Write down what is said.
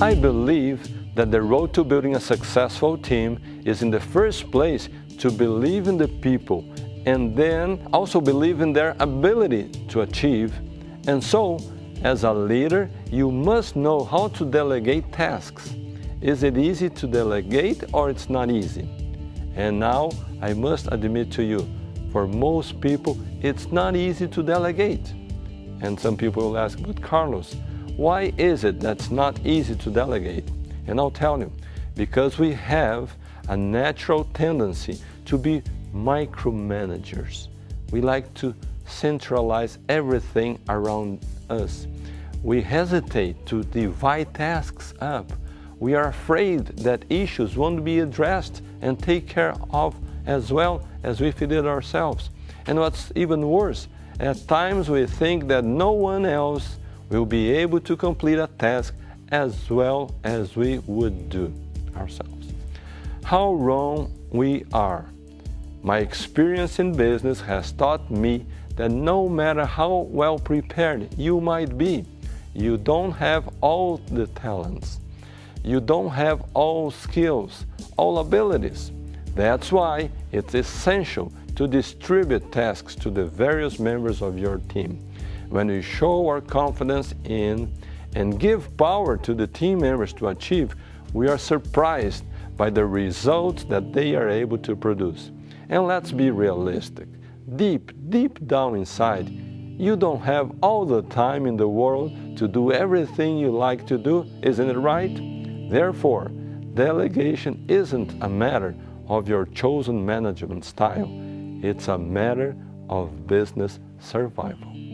I believe that the road to building a successful team is in the first place to believe in the people and then also believe in their ability to achieve. And so, as a leader, you must know how to delegate tasks. Is it easy to delegate or it's not easy? And now I must admit to you, for most people, it's not easy to delegate. And some people will ask, but Carlos, why is it that's not easy to delegate? And I'll tell you, because we have a natural tendency to be micromanagers. We like to centralize everything around us. We hesitate to divide tasks up. We are afraid that issues won't be addressed and take care of as well as we did ourselves. And what's even worse, at times we think that no one else will be able to complete a task as well as we would do ourselves. How wrong we are. My experience in business has taught me that no matter how well prepared you might be, you don't have all the talents. You don't have all skills, all abilities. That's why it's essential to distribute tasks to the various members of your team. When we show our confidence in and give power to the team members to achieve, we are surprised by the results that they are able to produce. And let's be realistic. Deep, deep down inside, you don't have all the time in the world to do everything you like to do, isn't it right? Therefore, delegation isn't a matter of your chosen management style, it's a matter of business survival.